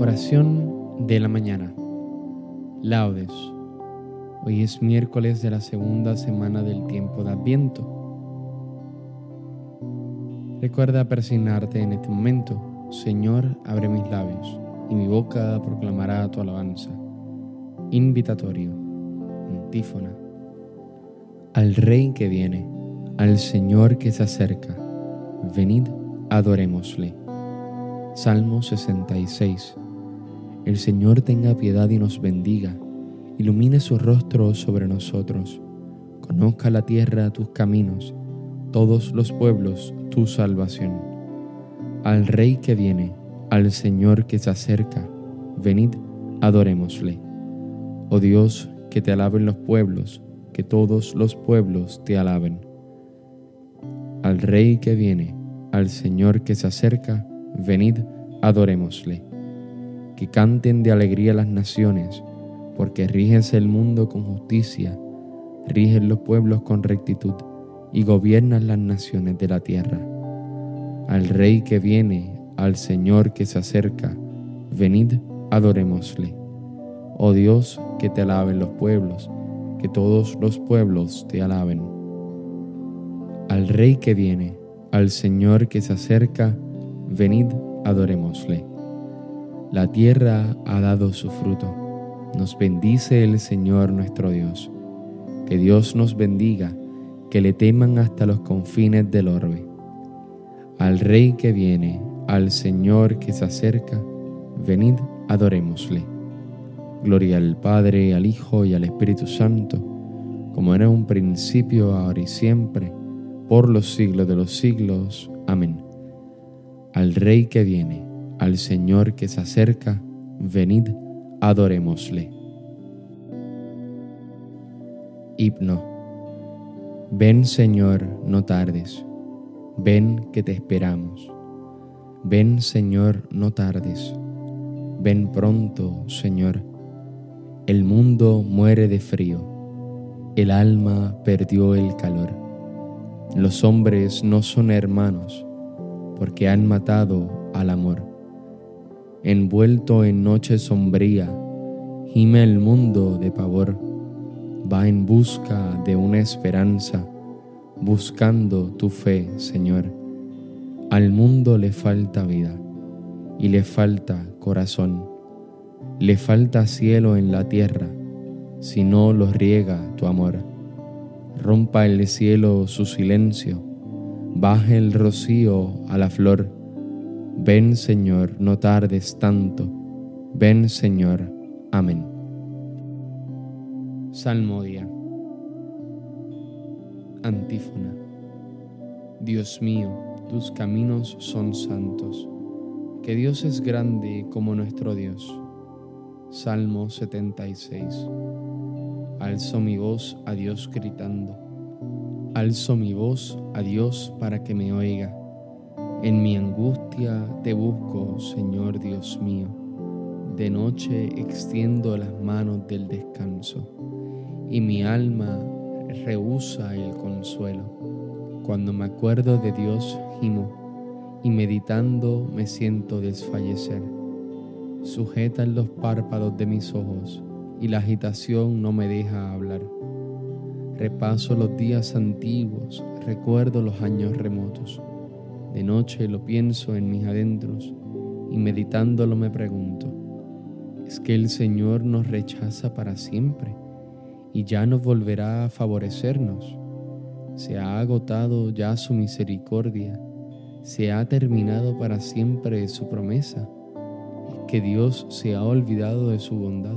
Oración de la mañana. Laudes. Hoy es miércoles de la segunda semana del tiempo de Adviento. Recuerda persignarte en este momento. Señor, abre mis labios y mi boca proclamará tu alabanza. Invitatorio. Antífona. Al Rey que viene, al Señor que se acerca, venid, adorémosle. Salmo 66 el Señor tenga piedad y nos bendiga, ilumine su rostro sobre nosotros, conozca la tierra tus caminos, todos los pueblos tu salvación. Al Rey que viene, al Señor que se acerca, venid, adorémosle. Oh Dios, que te alaben los pueblos, que todos los pueblos te alaben. Al Rey que viene, al Señor que se acerca, venid, adorémosle que canten de alegría las naciones, porque riges el mundo con justicia, riges los pueblos con rectitud y gobiernas las naciones de la tierra. Al Rey que viene, al Señor que se acerca, venid, adorémosle. Oh Dios, que te alaben los pueblos, que todos los pueblos te alaben. Al Rey que viene, al Señor que se acerca, venid, adorémosle. La tierra ha dado su fruto. Nos bendice el Señor nuestro Dios. Que Dios nos bendiga, que le teman hasta los confines del orbe. Al Rey que viene, al Señor que se acerca, venid, adorémosle. Gloria al Padre, al Hijo y al Espíritu Santo, como era un principio, ahora y siempre, por los siglos de los siglos. Amén. Al Rey que viene, al Señor que se acerca, venid, adorémosle. Himno. Ven Señor, no tardes, ven que te esperamos. Ven Señor, no tardes, ven pronto Señor. El mundo muere de frío, el alma perdió el calor. Los hombres no son hermanos, porque han matado al amor envuelto en noche sombría, gime el mundo de pavor, va en busca de una esperanza, buscando tu fe, Señor. Al mundo le falta vida y le falta corazón, le falta cielo en la tierra, si no lo riega tu amor. Rompa el cielo su silencio, baje el rocío a la flor, Ven Señor, no tardes tanto. Ven Señor. Amén. Salmodia. Antífona. Dios mío, tus caminos son santos. Que Dios es grande como nuestro Dios. Salmo 76. Alzo mi voz a Dios gritando. Alzo mi voz a Dios para que me oiga. En mi angustia te busco, Señor Dios mío. De noche extiendo las manos del descanso y mi alma rehúsa el consuelo. Cuando me acuerdo de Dios, gimo y meditando me siento desfallecer. Sujetan los párpados de mis ojos y la agitación no me deja hablar. Repaso los días antiguos, recuerdo los años remotos de noche lo pienso en mis adentros y meditándolo me pregunto, ¿es que el Señor nos rechaza para siempre y ya no volverá a favorecernos? ¿Se ha agotado ya su misericordia? ¿Se ha terminado para siempre su promesa? ¿Es que Dios se ha olvidado de su bondad?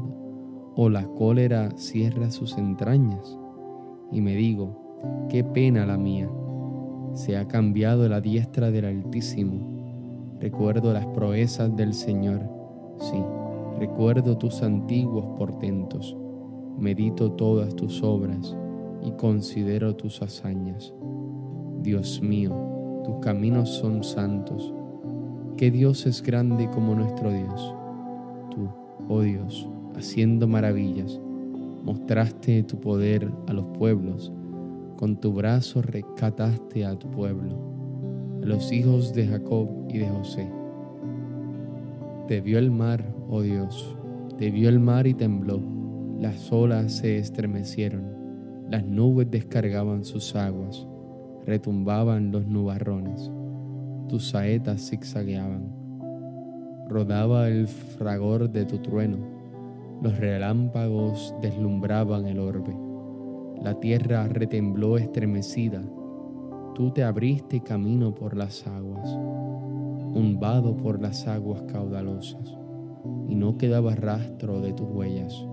¿O la cólera cierra sus entrañas? Y me digo, qué pena la mía se ha cambiado la diestra del Altísimo. Recuerdo las proezas del Señor, sí, recuerdo tus antiguos portentos, medito todas tus obras y considero tus hazañas. Dios mío, tus caminos son santos. ¿Qué Dios es grande como nuestro Dios? Tú, oh Dios, haciendo maravillas, mostraste tu poder a los pueblos con tu brazo rescataste a tu pueblo, a los hijos de Jacob y de José. Te vio el mar, oh Dios, te vio el mar y tembló, las olas se estremecieron, las nubes descargaban sus aguas, retumbaban los nubarrones, tus saetas zigzagueaban, rodaba el fragor de tu trueno, los relámpagos deslumbraban el orbe, la tierra retembló estremecida, tú te abriste camino por las aguas, un vado por las aguas caudalosas y no quedaba rastro de tus huellas.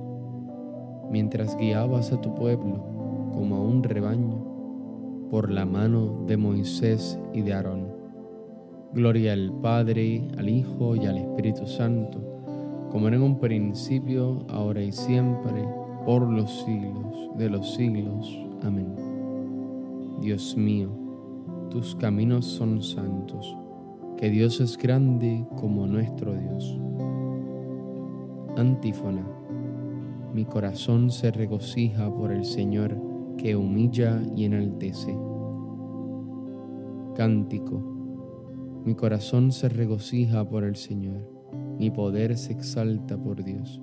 Mientras guiabas a tu pueblo como a un rebaño por la mano de Moisés y de Aarón. Gloria al Padre, al Hijo y al Espíritu Santo, como era en un principio, ahora y siempre, por los siglos de los siglos. Amén. Dios mío, tus caminos son santos, que Dios es grande como nuestro Dios. Antífona. Mi corazón se regocija por el Señor que humilla y enaltece. Cántico. Mi corazón se regocija por el Señor, mi poder se exalta por Dios.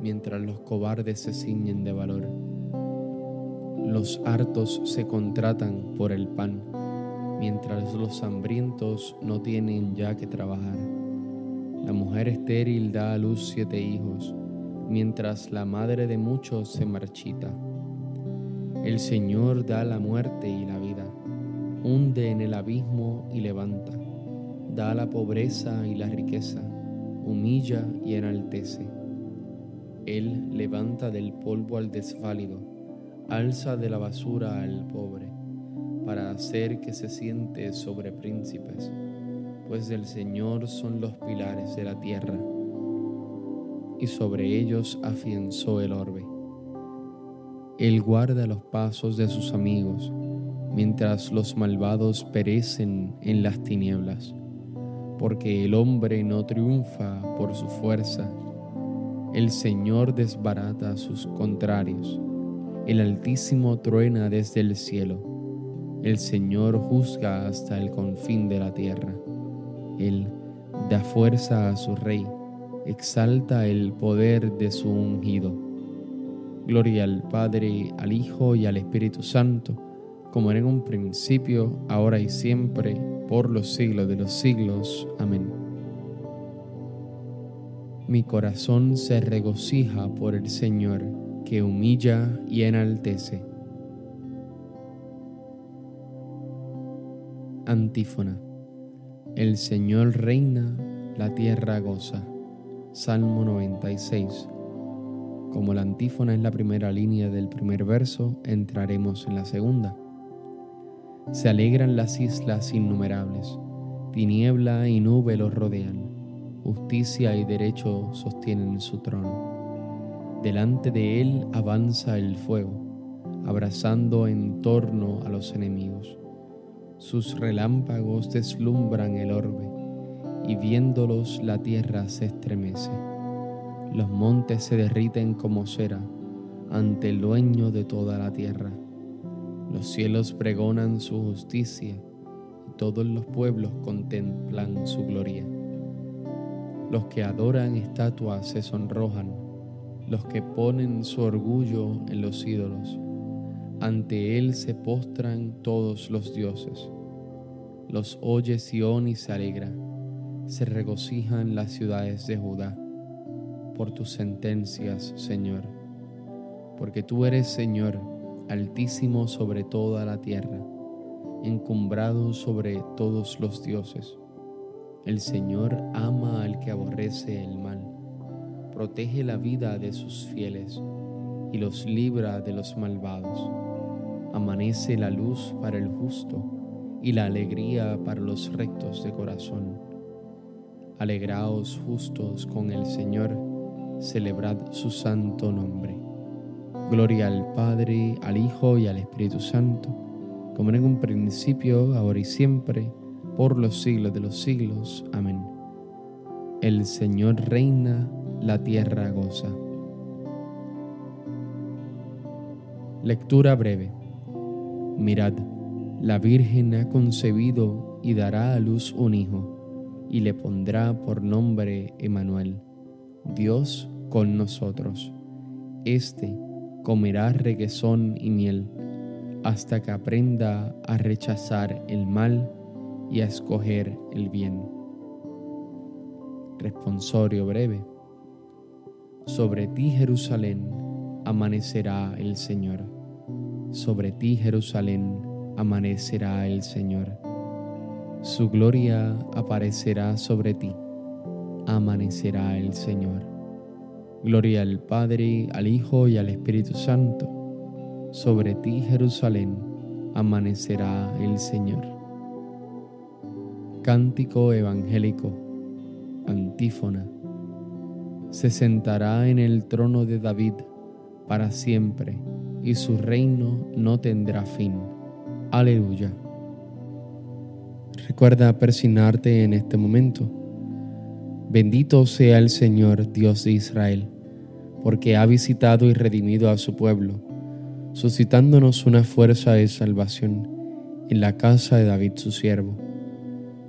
mientras los cobardes se ciñen de valor. Los hartos se contratan por el pan, mientras los hambrientos no tienen ya que trabajar. La mujer estéril da a luz siete hijos, mientras la madre de muchos se marchita. El Señor da la muerte y la vida, hunde en el abismo y levanta, da la pobreza y la riqueza, humilla y enaltece. Él levanta del polvo al desválido, alza de la basura al pobre, para hacer que se siente sobre príncipes pues del Señor son los pilares de la tierra, y sobre ellos afianzó el orbe. Él guarda los pasos de sus amigos, mientras los malvados perecen en las tinieblas, porque el hombre no triunfa por su fuerza. El Señor desbarata a sus contrarios, el Altísimo truena desde el cielo, el Señor juzga hasta el confín de la tierra. Él da fuerza a su rey, exalta el poder de su ungido. Gloria al Padre, al Hijo y al Espíritu Santo, como era en un principio, ahora y siempre, por los siglos de los siglos. Amén. Mi corazón se regocija por el Señor, que humilla y enaltece. Antífona. El Señor reina, la tierra goza. Salmo 96. Como la antífona es la primera línea del primer verso, entraremos en la segunda. Se alegran las islas innumerables, tiniebla y nube los rodean, justicia y derecho sostienen su trono. Delante de él avanza el fuego, abrazando en torno a los enemigos sus relámpagos deslumbran el orbe, y viéndolos la tierra se estremece. Los montes se derriten como cera ante el dueño de toda la tierra. Los cielos pregonan su justicia y todos los pueblos contemplan su gloria. Los que adoran estatuas se sonrojan, los que ponen su orgullo en los ídolos. Ante él se postran todos los dioses los oye Sión y se alegra, se regocijan las ciudades de Judá por tus sentencias, Señor, porque tú eres Señor, altísimo sobre toda la tierra, encumbrado sobre todos los dioses. El Señor ama al que aborrece el mal, protege la vida de sus fieles y los libra de los malvados. Amanece la luz para el justo y la alegría para los rectos de corazón. Alegraos justos con el Señor, celebrad su santo nombre. Gloria al Padre, al Hijo y al Espíritu Santo, como en un principio, ahora y siempre, por los siglos de los siglos. Amén. El Señor reina, la tierra goza. Lectura breve. Mirad, la Virgen ha concebido y dará a luz un hijo, y le pondrá por nombre Emanuel, Dios con nosotros. Este comerá reguesón y miel, hasta que aprenda a rechazar el mal y a escoger el bien. Responsorio breve. Sobre ti, Jerusalén, amanecerá el Señor. Sobre ti, Jerusalén, amanecerá el Señor. Su gloria aparecerá sobre ti. Amanecerá el Señor. Gloria al Padre, al Hijo y al Espíritu Santo. Sobre ti, Jerusalén, amanecerá el Señor. Cántico evangélico. Antífona. Se sentará en el trono de David para siempre, y su reino no tendrá fin. Aleluya. Recuerda persignarte en este momento. Bendito sea el Señor, Dios de Israel porque ha visitado y redimido a su pueblo, suscitándonos una fuerza de salvación en la casa de David su siervo,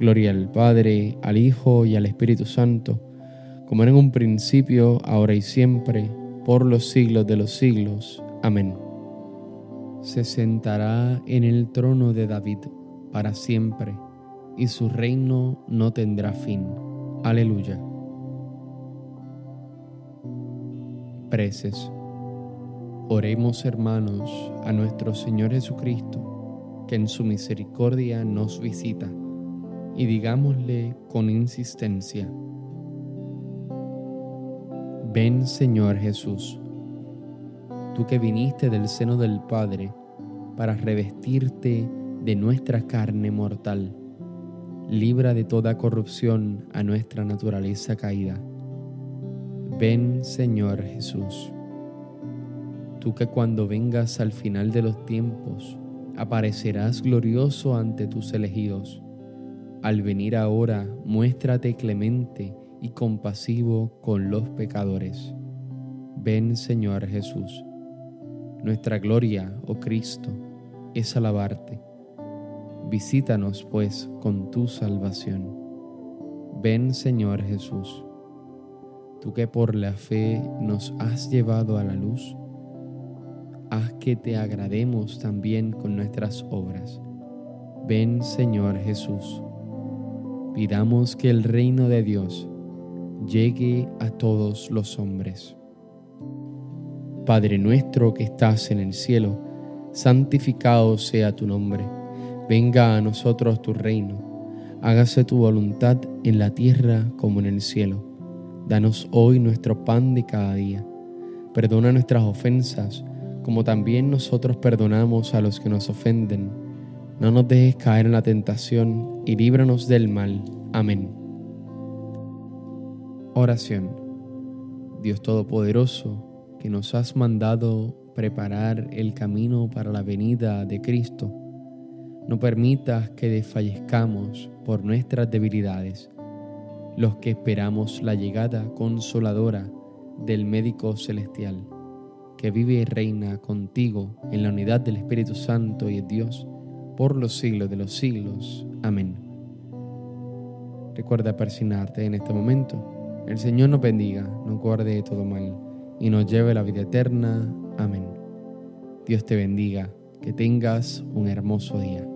Gloria al Padre, al Hijo y al Espíritu Santo, como era en un principio, ahora y siempre, por los siglos de los siglos. Amén. Se sentará en el trono de David para siempre, y su reino no tendrá fin. Aleluya. Preces. Oremos hermanos a nuestro Señor Jesucristo, que en su misericordia nos visita, y digámosle con insistencia, Ven Señor Jesús, tú que viniste del seno del Padre para revestirte de nuestra carne mortal, libra de toda corrupción a nuestra naturaleza caída Ven Señor Jesús, tú que cuando vengas al final de los tiempos aparecerás glorioso ante tus elegidos. Al venir ahora, muéstrate clemente y compasivo con los pecadores. Ven Señor Jesús. Nuestra gloria, oh Cristo, es alabarte. Visítanos pues con tu salvación. Ven Señor Jesús tú que por la fe nos has llevado a la luz, haz que te agrademos también con nuestras obras. Ven Señor Jesús, pidamos que el reino de Dios llegue a todos los hombres. Padre nuestro que estás en el cielo, santificado sea tu nombre, venga a nosotros tu reino, hágase tu voluntad en la tierra como en el cielo. Danos hoy nuestro pan de cada día. Perdona nuestras ofensas, como también nosotros perdonamos a los que nos ofenden. No nos dejes caer en la tentación y líbranos del mal. Amén. Oración. Dios Todopoderoso, que nos has mandado preparar el camino para la venida de Cristo, no permitas que desfallezcamos por nuestras debilidades los que esperamos la llegada consoladora del médico celestial, que vive y reina contigo en la unidad del Espíritu Santo y Dios, por los siglos de los siglos. Amén. Recuerda persignarte en este momento. El Señor nos bendiga, nos guarde de todo mal y nos lleve a la vida eterna. Amén. Dios te bendiga, que tengas un hermoso día.